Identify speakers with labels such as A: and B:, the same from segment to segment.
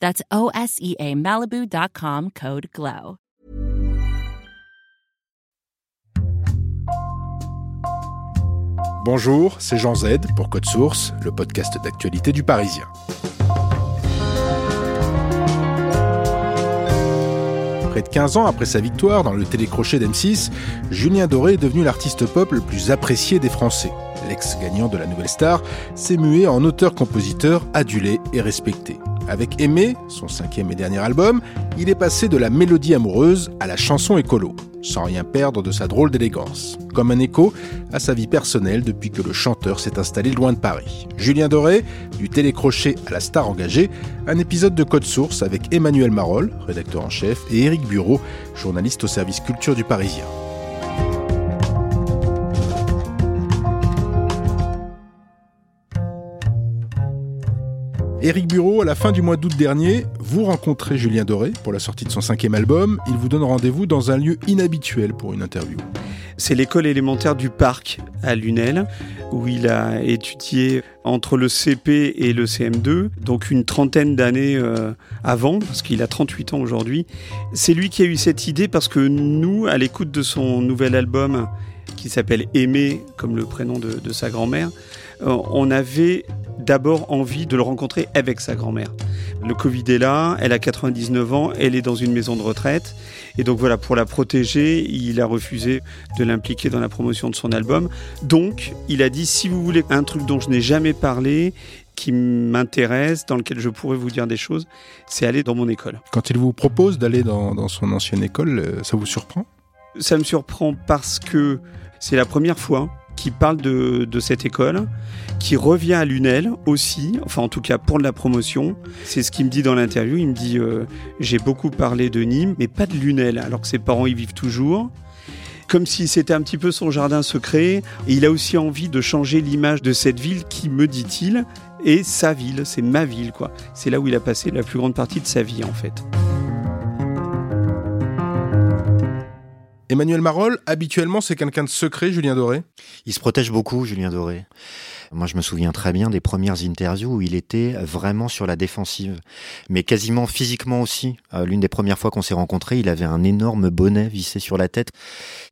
A: That's O-S-E-A Malibu.com code GLOW.
B: Bonjour, c'est Jean Z pour Code Source, le podcast d'actualité du Parisien. Près de 15 ans après sa victoire dans le télécrochet d'M6, Julien Doré est devenu l'artiste pop le plus apprécié des Français. L'ex-gagnant de la Nouvelle Star s'est mué en auteur-compositeur adulé et respecté. Avec Aimé, son cinquième et dernier album, il est passé de la mélodie amoureuse à la chanson écolo, sans rien perdre de sa drôle d'élégance, comme un écho à sa vie personnelle depuis que le chanteur s'est installé loin de Paris. Julien Doré, du télécrochet à la star engagée, un épisode de Code Source avec Emmanuel Marolles, rédacteur en chef, et Éric Bureau, journaliste au service culture du Parisien. Éric Bureau, à la fin du mois d'août dernier, vous rencontrez Julien Doré pour la sortie de son cinquième album. Il vous donne rendez-vous dans un lieu inhabituel pour une interview.
C: C'est l'école élémentaire du Parc à Lunel, où il a étudié entre le CP et le CM2, donc une trentaine d'années euh, avant, parce qu'il a 38 ans aujourd'hui. C'est lui qui a eu cette idée parce que nous, à l'écoute de son nouvel album, qui s'appelle Aimé, comme le prénom de, de sa grand-mère, euh, on avait d'abord envie de le rencontrer avec sa grand-mère. Le Covid est là, elle a 99 ans, elle est dans une maison de retraite. Et donc voilà, pour la protéger, il a refusé de l'impliquer dans la promotion de son album. Donc, il a dit, si vous voulez un truc dont je n'ai jamais parlé, qui m'intéresse, dans lequel je pourrais vous dire des choses, c'est aller dans mon école.
B: Quand il vous propose d'aller dans, dans son ancienne école, euh, ça vous surprend?
C: Ça me surprend parce que c'est la première fois qui parle de, de, cette école, qui revient à Lunel aussi, enfin en tout cas pour de la promotion. C'est ce qu'il me dit dans l'interview. Il me dit euh, j'ai beaucoup parlé de Nîmes, mais pas de Lunel, alors que ses parents y vivent toujours. Comme si c'était un petit peu son jardin secret. Et il a aussi envie de changer l'image de cette ville qui, me dit-il, est sa ville, c'est ma ville, quoi. C'est là où il a passé la plus grande partie de sa vie, en fait.
B: Emmanuel Marolles, habituellement, c'est quelqu'un de secret, Julien Doré?
D: Il se protège beaucoup, Julien Doré. Moi, je me souviens très bien des premières interviews où il était vraiment sur la défensive, mais quasiment physiquement aussi. Euh, L'une des premières fois qu'on s'est rencontrés, il avait un énorme bonnet vissé sur la tête.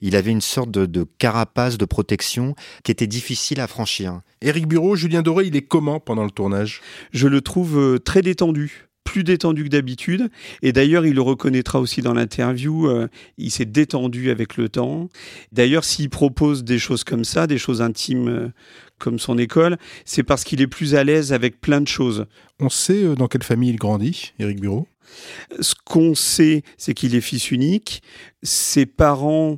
D: Il avait une sorte de, de carapace de protection qui était difficile à franchir.
B: Éric Bureau, Julien Doré, il est comment pendant le tournage?
C: Je le trouve euh, très détendu plus détendu que d'habitude. Et d'ailleurs, il le reconnaîtra aussi dans l'interview, euh, il s'est détendu avec le temps. D'ailleurs, s'il propose des choses comme ça, des choses intimes euh, comme son école, c'est parce qu'il est plus à l'aise avec plein de choses.
B: On sait euh, dans quelle famille il grandit, Éric Bureau?
C: Ce qu'on sait, c'est qu'il est fils unique. Ses parents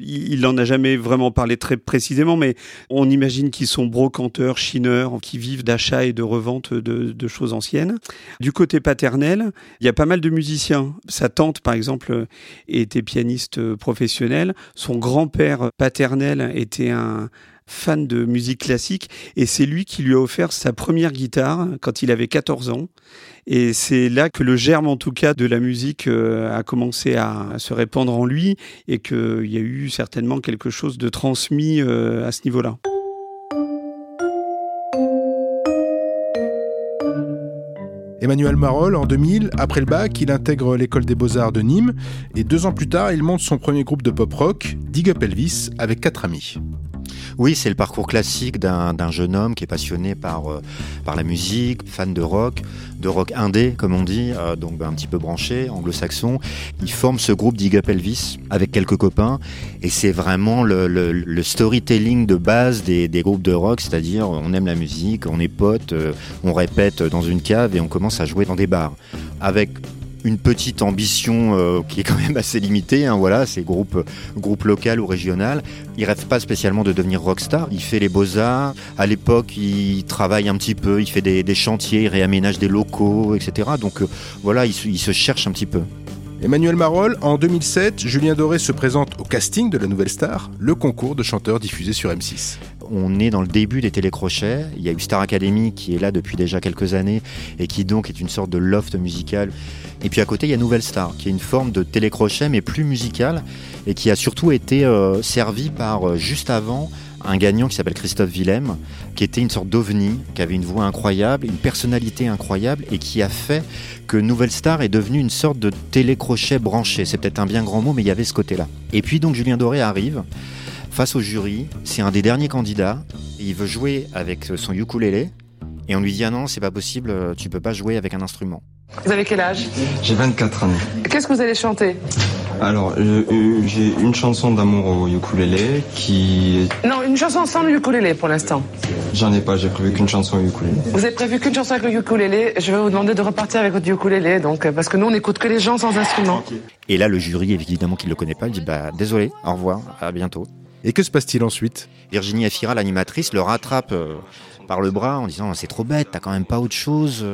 C: il n'en a jamais vraiment parlé très précisément, mais on imagine qu'ils sont brocanteurs, chineurs, qui vivent d'achat et de revente de, de, choses anciennes. Du côté paternel, il y a pas mal de musiciens. Sa tante, par exemple, était pianiste professionnelle. Son grand-père paternel était un, fan de musique classique et c'est lui qui lui a offert sa première guitare quand il avait 14 ans. Et c'est là que le germe, en tout cas, de la musique euh, a commencé à, se répandre en lui et qu'il y a eu certainement quelque chose de transmis euh, à ce niveau-là.
B: Emmanuel Marolles, en 2000, après le bac, il intègre l'école des beaux-arts de Nîmes et deux ans plus tard, il monte son premier groupe de pop rock, Dig Up Elvis, avec quatre amis.
D: Oui, c'est le parcours classique d'un jeune homme qui est passionné par, euh, par la musique, fan de rock, de rock indé, comme on dit, euh, donc ben, un petit peu branché, anglo-saxon. Il forme ce groupe Dig avec quelques copains et c'est vraiment le, storytelling de base des, des groupes de rock, c'est-à-dire on aime la musique, on est potes, euh, on répète dans une cave et on commence à jouer dans des bars. Avec une petite ambition euh, qui est quand même assez limitée. Hein, voilà, c'est groupe, groupe local ou régional. Il rêve pas spécialement de devenir rockstar. Il fait les beaux-arts. À l'époque, il travaille un petit peu, il fait des, chantiers, il réaménage des locaux, etc. Donc euh, voilà, il, il se cherche un petit peu.
B: Emmanuel Marolles, en 2007, Julien Doré se présente au casting de la Nouvelle Star, le concours de chanteurs diffusé sur M6
D: on est dans le début des télécrochets. Il y a eu Star Academy qui est là depuis déjà quelques années et qui donc est une sorte de loft musical. Et puis à côté, il y a Nouvelle Star qui est une forme de télécrochet mais plus musical et qui a surtout été euh, servi par euh, juste avant un gagnant qui s'appelle Christophe Willem, qui était une sorte d'ovni, qui avait une voix incroyable, une personnalité incroyable et qui a fait que Nouvelle Star est devenue une sorte de télécrochet branché. C'est peut-être un bien grand mot, mais il y avait ce côté-là. Et puis donc Julien Doré arrive face au jury. C'est un des derniers candidats. Il veut jouer avec son ukulélé. Et on lui dit Ah non, c'est pas possible, tu peux pas jouer avec un instrument.
E: Vous avez quel âge?
F: J'ai 24 ans.
E: Qu'est-ce que vous allez chanter?
F: Alors, euh, j'ai une chanson d'amour au ukulélé qui...
E: Non, une chanson sans le ukulélé pour l'instant.
F: J'en ai pas, j'ai prévu qu'une chanson au ukulélé.
E: Vous avez prévu qu'une chanson avec le ukulélé Je vais vous demander de repartir avec votre ukulélé, donc, euh, parce que nous, on n'écoute que les gens sans instrument.
D: Et là, le jury, évidemment, qui ne le connaît pas, il dit Bah, désolé, au revoir, à bientôt.
B: Et que se passe-t-il ensuite?
D: Virginie Afira, l'animatrice, le rattrape euh, par le bras en disant c'est trop bête, t'as quand même pas autre chose.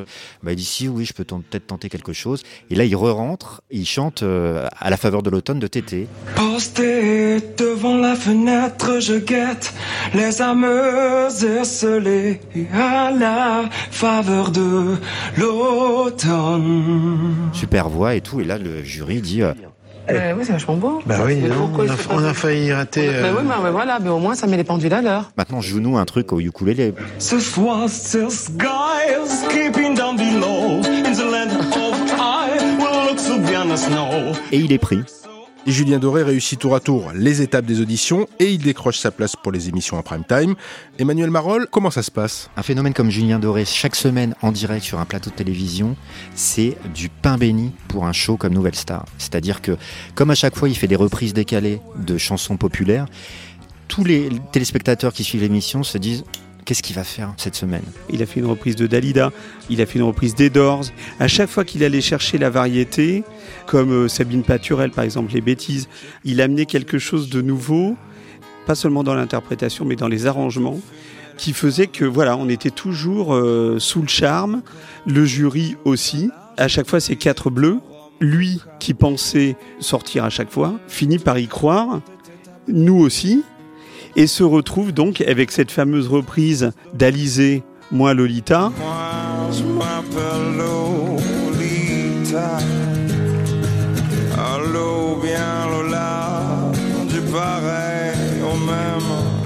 D: Bah, il dit si, oui, je peux peut-être tenter quelque chose. Et là, il re-rentre, il chante euh, à la faveur de l'automne de Tété.
G: Posté devant la fenêtre, je guette les âmes esselées à la faveur de l'automne.
D: Super voix et tout. Et là, le jury dit euh,
E: euh, oui, c'est vachement beau.
H: Bah oui, on, a, failli rater.
E: Mais oui, mais, voilà, mais au moins ça met les pendules à l'heure.
D: Maintenant, joue-nous un truc au ukulélé.
G: This was this guy keeping down below in the land of I will look so bien snow.
D: Et il est pris.
B: Julien Doré réussit tour à tour les étapes des auditions et il décroche sa place pour les émissions en prime time. Emmanuel Marolles, comment ça se passe?
D: Un phénomène comme Julien Doré, chaque semaine en direct sur un plateau de télévision, c'est du pain béni pour un show comme Nouvelle Star. C'est-à-dire que, comme à chaque fois, il fait des reprises décalées de chansons populaires, tous les téléspectateurs qui suivent l'émission se disent Qu'est-ce qu'il va faire cette semaine?
C: Il a fait une reprise de Dalida, il a fait une reprise des. À chaque fois qu'il allait chercher la variété, comme euh, Sabine Paturel par exemple, les bêtises, il amenait quelque chose de nouveau, pas seulement dans l'interprétation, mais dans les arrangements, qui faisait que voilà, on était toujours euh, sous le charme, le jury aussi. À chaque fois, c'est quatre bleus. Lui, qui pensait sortir à chaque fois, finit par y croire. Nous aussi, et se retrouve donc avec cette fameuse reprise d'Alizé, Moi Lolita.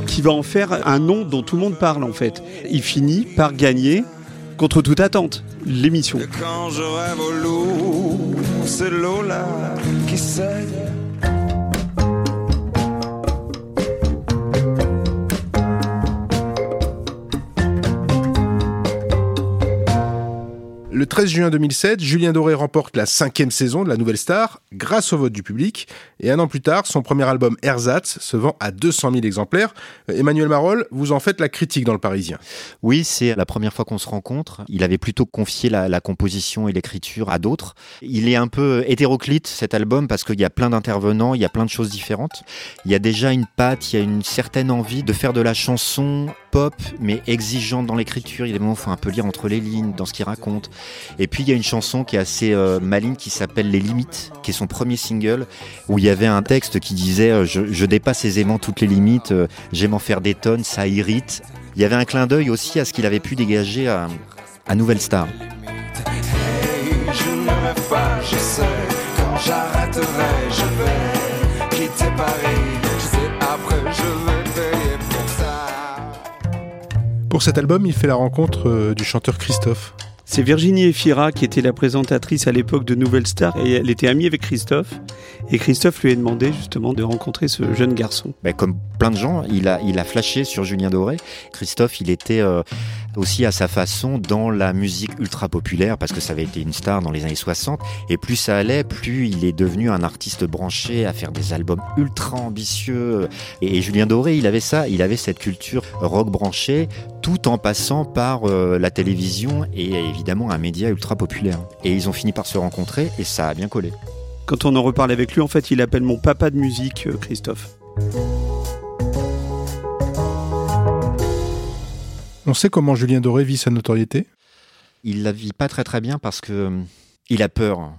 C: Qui va en faire un nom dont tout le monde parle en fait. Il finit par gagner contre toute attente l'émission.
B: Le 13 juin 2007, Julien Doré remporte la cinquième saison de la Nouvelle Star grâce au vote du public. Et un an plus tard, son premier album Ersatz se vend à 200 000 exemplaires. Emmanuel Marolles, vous en faites la critique dans le Parisien.
D: Oui, c'est la première fois qu'on se rencontre. Il avait plutôt confié la, composition et l'écriture à d'autres. Il est un peu hétéroclite cet album parce qu'il y a plein d'intervenants, il y a plein de choses différentes. Il y a déjà une patte, il y a une certaine envie de faire de la chanson pop, mais exigeante dans l'écriture. Il y a des moments où il faut un peu lire entre les lignes dans ce qu'il raconte. Et puis il y a une chanson qui est assez euh, maligne qui s'appelle Les Limites, qui est son premier single, où il y avait un texte qui disait euh, je, dépasse aisément toutes les limites, euh, j'aime en faire des tonnes, ça irrite. Il y avait un clin d'œil aussi à ce qu'il avait pu dégager à, Nouvelle Star.
G: Pour
B: cet album, il fait la rencontre euh, du chanteur Christophe.
C: C'est Virginie Efira qui était la présentatrice à l'époque de Nouvelle Star et elle était amie avec Christophe. Et Christophe lui a demandé justement de rencontrer ce jeune garçon.
D: Ben, comme plein de gens, il a, il a flashé sur Julien Doré. Christophe, il était euh, aussi à sa façon dans la musique ultra populaire parce que ça avait été une star dans les années 60. Et plus ça allait, plus il est devenu un artiste branché à faire des albums ultra ambitieux. Et, Julien Doré, il avait ça, il avait cette culture rock branchée tout en passant par euh, la télévision et évidemment un média ultra populaire. Et ils ont fini par se rencontrer et ça a bien collé.
C: Quand on en reparle avec lui, en fait, il appelle mon papa de musique, euh, Christophe.
B: On sait comment Julien Doré vit sa notoriété
D: Il la vit pas très très bien parce que euh, il a peur.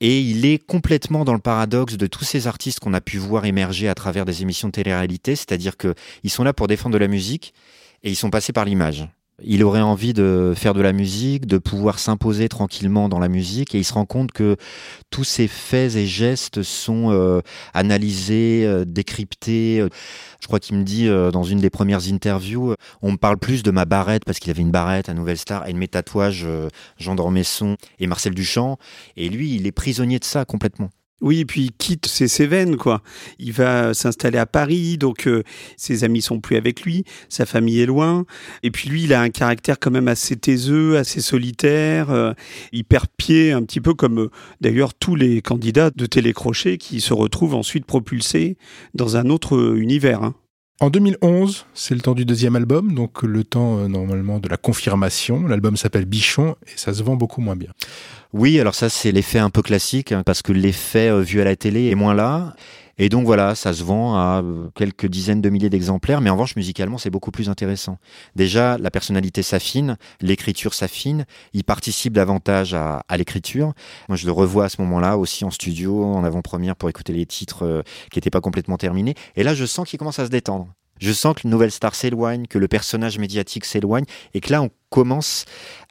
D: Et il est complètement dans le paradoxe de tous ces artistes qu'on a pu voir émerger à travers des émissions de télé-réalité, c'est-à-dire qu'ils sont là pour défendre de la musique et ils sont passés par l'image. Il aurait envie de faire de la musique, de pouvoir s'imposer tranquillement dans la musique, et il se rend compte que tous ces faits et gestes sont euh, analysés, euh, décryptés. Je crois qu'il me dit euh, dans une des premières interviews, on me parle plus de ma barrette parce qu'il avait une barrette à Nouvelle Star et de mes tatouages Jean Dormesson et Marcel Duchamp. Et lui, il est prisonnier de ça complètement.
C: Oui, et puis il quitte ses Cévennes, quoi. Il va s'installer à Paris, donc euh, ses amis sont plus avec lui, sa famille est loin. Et puis lui, il a un caractère quand même assez taiseux, assez solitaire. euh, il perd pied un petit peu comme euh, d'ailleurs tous les candidats de télécrochet qui se retrouvent ensuite propulsés dans un autre euh, univers. hein.
B: En 2011, c'est le temps du deuxième album, donc le temps euh, normalement de la confirmation. L'album s'appelle Bichon et ça se vend beaucoup moins bien.
D: Oui, alors ça c'est l'effet un peu classique hein, parce que l'effet euh, vu à la télé est moins là. Et donc voilà, ça se vend à euh, quelques dizaines de milliers d'exemplaires, mais en revanche musicalement c'est beaucoup plus intéressant. Déjà, la personnalité s'affine, l'écriture s'affine, il participe davantage à, l'écriture. Moi je le revois à ce moment-là aussi en studio, en avant-première pour écouter les titres euh, qui n'étaient pas complètement terminés. Et là je sens qu'il commence à se détendre. Je sens que le Nouvelle Star s'éloigne, que le personnage médiatique s'éloigne, et que là on commence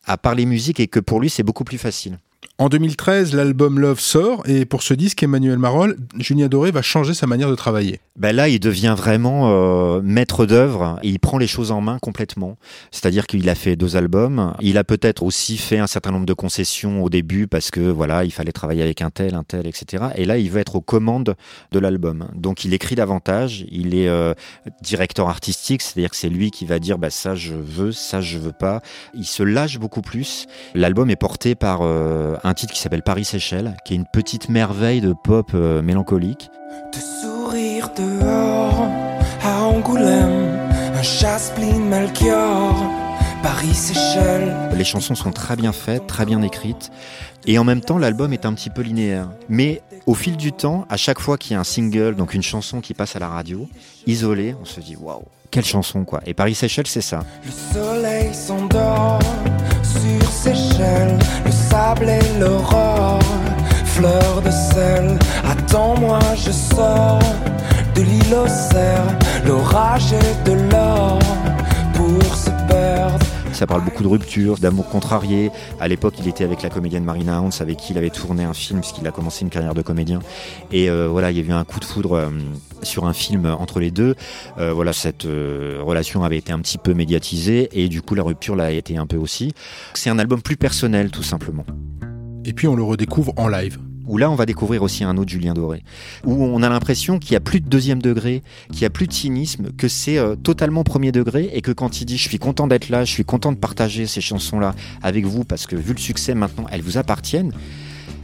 D: à parler musique et que pour lui c'est beaucoup plus facile.
B: En 2013, l'album Love sort et pour ce disque, Emmanuel Marolles, Julien Doré va changer sa manière de travailler.
D: Ben là, il devient vraiment euh, maître d'œuvre il prend les choses en main complètement. C'est-à-dire qu'il a fait deux albums. Il a peut-être aussi fait un certain nombre de concessions au début parce que voilà, il fallait travailler avec un tel, un tel, etc. Et là, il veut être aux commandes de l'album. Donc, il écrit davantage. Il est euh, directeur artistique, c'est-à-dire que c'est lui qui va dire bah ça je veux, ça je veux pas. Il se lâche beaucoup plus. L'album est porté par euh, un titre qui s'appelle Paris Seychelles, qui est une petite merveille de pop euh, mélancolique.
G: De sourire dehors à Angoulême, un chasse-pline Melchior, Paris Seychelles.
D: Les chansons sont très bien faites, très bien écrites. Et en même temps, l'album est un petit peu linéaire. Mais au fil du temps, à chaque fois qu'il y a un single, donc une chanson qui passe à la radio, isolée, on se dit waouh, quelle chanson quoi. Et Paris Seychelles, c'est ça.
G: Le soleil s'endort sur Seychelles, le l'aurore, fleur de sel. Attends-moi, je sors de l'orage et de l'or pour se perdre.
D: Ça parle beaucoup de rupture, d'amour contrarié. À l'époque, il était avec la comédienne Marina Hans, avec qui il avait tourné un film, puisqu'il a commencé une carrière de comédien. Et euh, voilà, il y a eu un coup de foudre euh, sur un film entre les deux. Euh, voilà, cette euh, relation avait été un petit peu médiatisée, et du coup, la rupture l'a été un peu aussi. C'est un album plus personnel, tout simplement.
B: Et puis on le redécouvre en live.
D: Où là, on va découvrir aussi un autre Julien Doré. Où on a l'impression qu'il n'y a plus de deuxième degré, qu'il n'y a plus de cynisme, que c'est euh, totalement premier degré et que quand il dit je suis content d'être là, je suis content de partager ces chansons-là avec vous parce que vu le succès maintenant, elles vous appartiennent,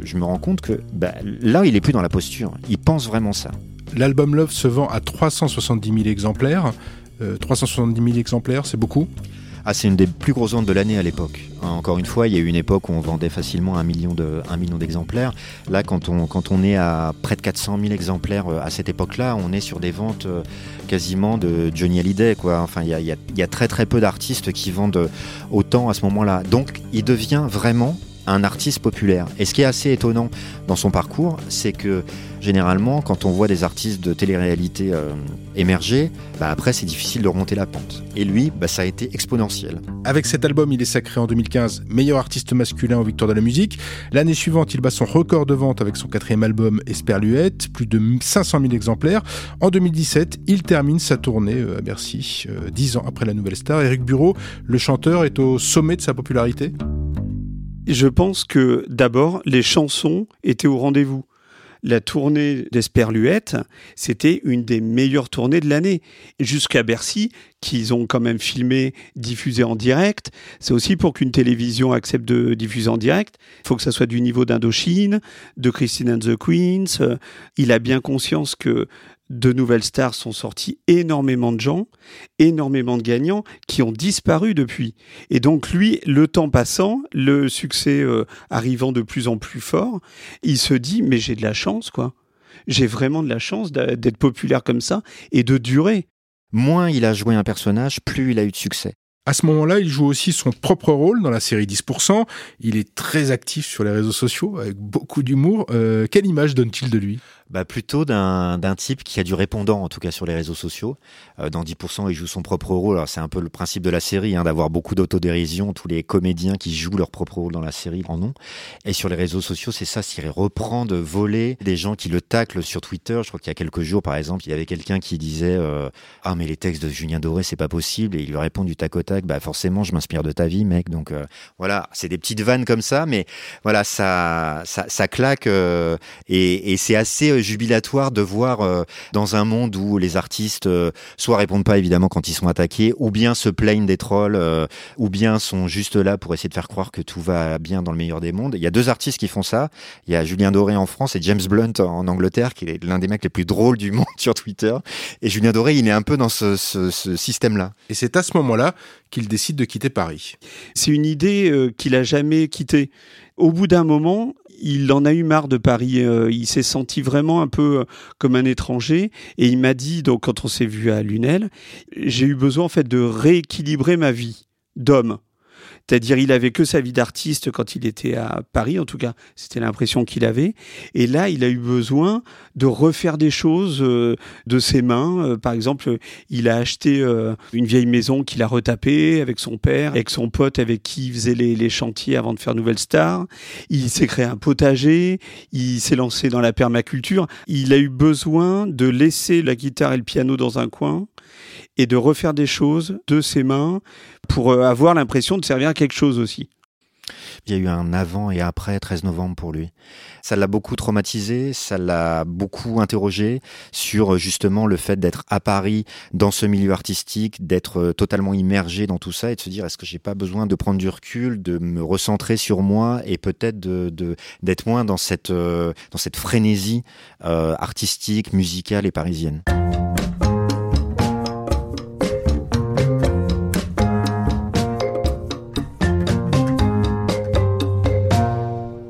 D: je me rends compte que bah, là, il est plus dans la posture. Il pense vraiment ça.
B: L'album Love se vend à 370 000 exemplaires. Euh, 370 000 exemplaires, c'est beaucoup?
D: Ah, c'est une des plus grosses ventes de l'année à l'époque. Hein, encore une fois, il y a eu une époque où on vendait facilement un million d'exemplaires. Là, quand on, est à près de 400 000 exemplaires euh, à cette époque-là, on est sur des ventes euh, quasiment de Johnny Hallyday. Enfin, il y a, très peu d'artistes qui vendent autant à ce moment-là. Donc, il devient vraiment un artiste populaire. Et ce qui est assez étonnant dans son parcours, c'est que généralement, quand on voit des artistes de télé-réalité euh, émerger, bah après c'est difficile de remonter la pente. Et lui, bah, ça a été exponentiel.
B: Avec cet album, il est sacré en 2015 meilleur artiste masculin aux Victoires de la musique. L'année suivante, il bat son record de vente avec son quatrième album Esperluette, plus de 500 000 exemplaires. En 2017, il termine sa tournée euh, à Bercy, euh, dix ans après la Nouvelle Star. Eric Bureau, le chanteur, est au sommet de sa popularité?
C: Je pense que d'abord, les chansons étaient au rendez-vous. La tournée d'Esperluette, c'était une des meilleures tournées de l'année. Jusqu'à Bercy, qu'ils ont quand même filmé, diffusé en direct. C'est aussi pour qu'une télévision accepte de diffuser en direct. Il faut que ça soit du niveau d'Indochine, de Christine and the Queens. Il a bien conscience que de nouvelles stars sont sorties énormément de gens, énormément de gagnants qui ont disparu depuis. Et donc lui, le temps passant, le succès euh, arrivant de plus en plus fort, il se dit mais j'ai de la chance quoi. J'ai vraiment de la chance d'être populaire comme ça et de durer.
D: Moins il a joué un personnage, plus il a eu de succès.
B: À ce moment-là, il joue aussi son propre rôle dans la série 10%. Il est très actif sur les réseaux sociaux, avec beaucoup d'humour. Euh, quelle image donne-t-il de lui?
D: Bah plutôt d'un type qui a du répondant, en tout cas sur les réseaux sociaux. Euh, dans 10%, il joue son propre rôle. Alors c'est un peu le principe de la série, hein, d'avoir beaucoup d'autodérision. Tous les comédiens qui jouent leur propre rôle dans la série en ont. Et sur les réseaux sociaux, c'est ça, c'est reprend de voler des gens qui le taclent sur Twitter. Je crois qu'il y a quelques jours, par exemple, il y avait quelqu'un qui disait euh, Ah mais les textes de Julien Doré, c'est pas possible. Et il lui répond du tac au tac Bah forcément, je m'inspire de ta vie, mec. Donc euh, voilà, c'est des petites vannes comme ça, mais voilà, ça, ça, ça claque euh, et, et c'est assez jubilatoire de voir euh, dans un monde où les artistes euh, soit répondent pas évidemment quand ils sont attaqués, ou bien se plaignent des trolls, euh, ou bien sont juste là pour essayer de faire croire que tout va bien dans le meilleur des mondes. Il y a deux artistes qui font ça. Il y a Julien Doré en France et James Blunt en Angleterre, qui est l'un des mecs les plus drôles du monde sur Twitter. Et Julien Doré, il est un peu dans ce, ce, ce système-là.
B: Et c'est à ce moment-là qu'il décide de quitter Paris.
C: C'est une idée euh, qu'il a jamais quittée. Au bout d'un moment, il en a eu marre de Paris. Euh, il s'est senti vraiment un peu euh, comme un étranger. Et il m'a dit, donc quand on s'est vu à Lunel, j'ai eu besoin en fait de rééquilibrer ma vie d'homme. C'est-à-dire, il avait que sa vie d'artiste quand il était à Paris, en tout cas, c'était l'impression qu'il avait. Et là, il a eu besoin de refaire des choses euh, de ses mains. Euh, par exemple, il a acheté euh, une vieille maison qu'il a retapée avec son père, avec son pote avec qui il faisait les, les chantiers avant de faire Nouvelle Star. Il s'est créé un potager, il s'est lancé dans la permaculture. Il a eu besoin de laisser la guitare et le piano dans un coin et de refaire des choses de ses mains pour euh, avoir l'impression de servir à quelque chose aussi.
D: Il y a eu un avant et après 13 novembre pour lui. Ça l'a beaucoup traumatisé, ça l'a beaucoup interrogé sur euh, justement le fait d'être à Paris dans ce milieu artistique, d'être euh, totalement immergé dans tout ça et de se dire est-ce que j'ai pas besoin de prendre du recul, de me recentrer sur moi et peut-être d'être moins dans cette frénésie artistique, musicale et parisienne.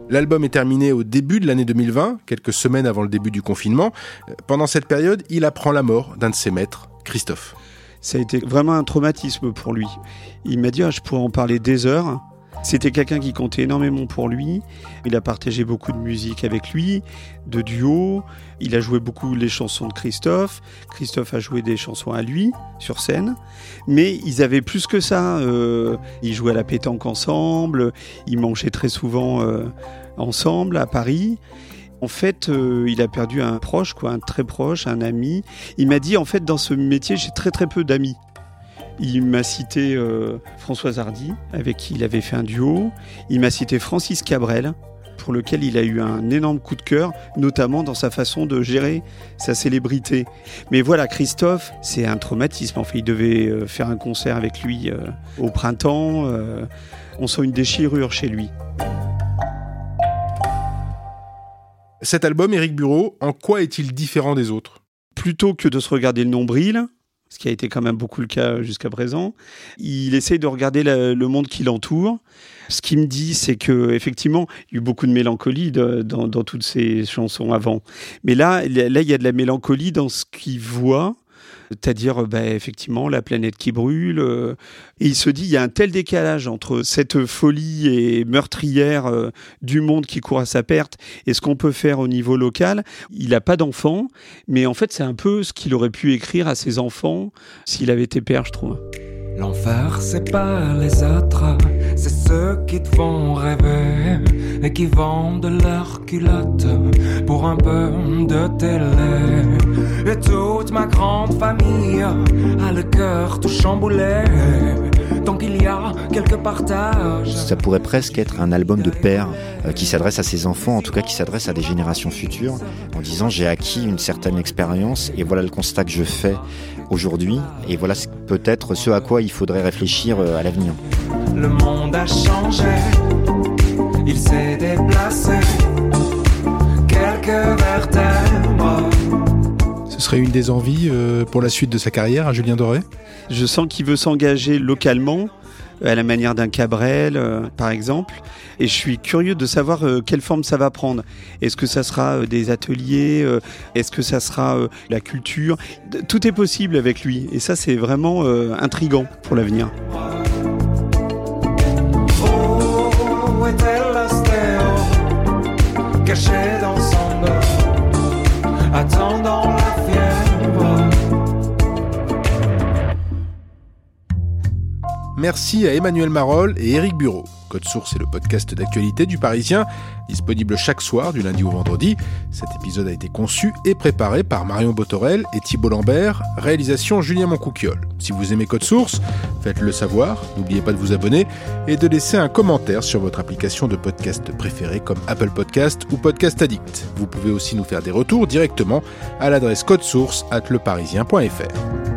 B: L'album est terminé au début de l'année 2020, quelques semaines avant le début du confinement. Pendant cette période, il apprend la mort d'un de ses maîtres, Christophe.
C: Ça a été vraiment un traumatisme pour lui. Il m'a dit, ah, je pourrais en parler des heures. C'était quelqu'un qui comptait énormément pour lui. Il a partagé beaucoup de musique avec lui, de duos. Il a joué beaucoup les chansons de Christophe. Christophe a joué des chansons à lui sur scène. Mais ils avaient plus que ça. Euh, ils jouaient à la pétanque ensemble. Ils mangeaient très souvent euh, ensemble à Paris. En fait, euh, il a perdu un proche, quoi, un très proche, un ami. Il m'a dit, en fait, dans ce métier, j'ai très très peu d'amis. Il m'a cité euh, Françoise Hardy, avec qui il avait fait un duo. Il m'a cité Francis Cabrel, pour lequel il a eu un énorme coup de cœur, notamment dans sa façon de gérer sa célébrité. Mais voilà, Christophe, c'est un traumatisme. En fait, il devait euh, faire un concert avec lui euh, au printemps. euh, on sent une déchirure chez lui.
B: Cet album, Éric Bureau, en quoi est-il différent des autres?
C: Plutôt que de se regarder le nombril, ce qui a été quand même beaucoup le cas jusqu'à présent. Il essaye de regarder le monde qui l'entoure. Ce qu'il me dit, c'est que effectivement, il y a eu beaucoup de mélancolie dans, toutes ces chansons avant. Mais là, là, il y a de la mélancolie dans ce qu'il voit c'est-à-dire bah, effectivement la planète qui brûle. Euh, et il se dit, il y a un tel décalage entre cette folie et meurtrière euh, du monde qui court à sa perte et ce qu'on peut faire au niveau local. Il n'a pas d'enfants, mais en fait c'est un peu ce qu'il aurait pu écrire à ses enfants s'il avait été père, je trouve.
G: L'enfer, c'est pas les autres, c'est ceux qui te font rêver et qui vendent leurs culottes pour un peu de télé. Et toute ma grande famille a le cœur tout chamboulé. Tant qu'il y a quelques partages.
D: Ça pourrait presque être un album de père euh, qui s'adresse à ses enfants, en tout cas qui s'adresse à des générations futures, en disant j'ai acquis une certaine expérience et voilà le constat que je fais aujourd'hui et voilà peut-être ce à quoi il faudrait réfléchir euh, à l'avenir.
G: Le monde a changé, il s'est déplacé, quelques vertèbres.
B: Ce serait une des envies euh, pour la suite de sa carrière à Julien Doré?
C: Je sens qu'il veut s'engager localement à la manière d'un Cabrel, euh, par exemple. Et je suis curieux de savoir euh, quelle forme ça va prendre. Est-ce que ça sera euh, des ateliers Est-ce que ça sera la culture? Tout est possible avec lui. Et ça, c'est vraiment intrigant pour l'avenir.
B: Merci à Emmanuel Marol et Éric Bureau. Code Source est le podcast d'actualité du Parisien, disponible chaque soir du lundi au vendredi. Cet épisode a été conçu et préparé par Marion Botorel et Thibault Lambert, réalisation Julien Moncouquiole. Si vous aimez Code Source, faites-le savoir, n'oubliez pas de vous abonner et de laisser un commentaire sur votre application de podcast préférée comme Apple Podcast ou Podcast Addict. Vous pouvez aussi nous faire des retours directement à l'adresse codesource at leparisien.fr.